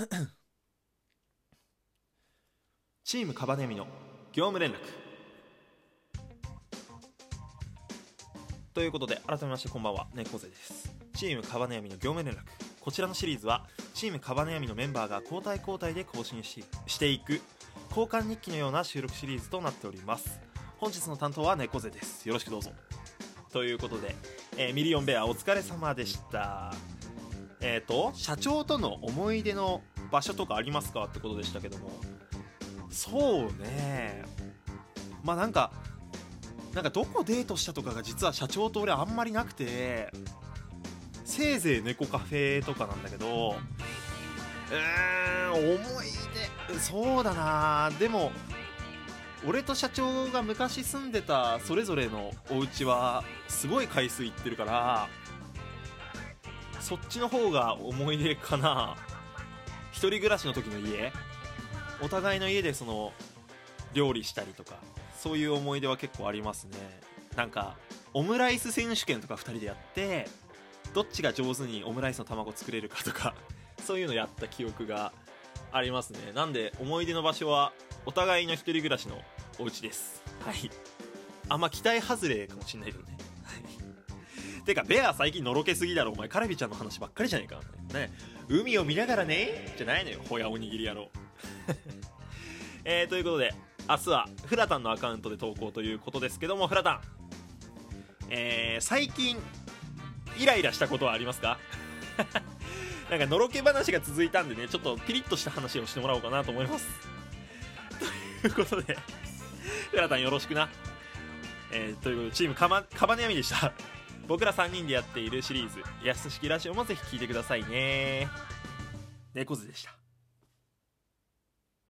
チームカバネミの業務連絡。ということで改めましてこんばんは。猫背です。チームカバネミの業務連絡。こちらのシリーズはチームカバネミのメンバーが交代交代で更新ししていく交換日記のような収録シリーズとなっております。本日の担当は猫背です。よろしくどうぞ。ということで、えーミリオンベアお疲れ様でした。えっ、と社長との思い出の場所とかありますかってことでしたけども。そうね。まあなんかなんかどこデートしたとかが実は社長と俺あんまりなくてせいぜい猫カフェとかなんだけどうーん思い出そうだな。でも俺と社長が昔住んでたそれぞれのお家はすごい回数行ってるからそっちの方が思い出かな。一人暮らしの時の家？お互いの家でその料理したりとかそういう思い出は結構ありますね。なんかオムライス選手権とか2人でやってどっちが上手にオムライスの卵作れるかとか そういうのやった記憶がありますね。なんで思い出の場所はお互いの一人暮らしのお家です。はい。あんま期待外れかもしんないけどね。てかベア最近のろけすぎだろ。お前カラビちゃんの話ばっかりじゃねえか。ね。海を見ながらね。じゃないのよ。ほやおにぎり野郎。えー、ということで明日はフラタンのアカウントで投稿ということですけどもフラタン。えー、最近イライラしたことはありますか？なんかのろけ話が続いたんでねちょっとピリッとした話をしてもらおうかなと思います。ということでフラタンよろしくな。えー、ということでチームカバカバネヤミでした。僕ら3人でやっているシリーズ「安式ラジオ」もぜひ聴いてくださいね。猫背でした。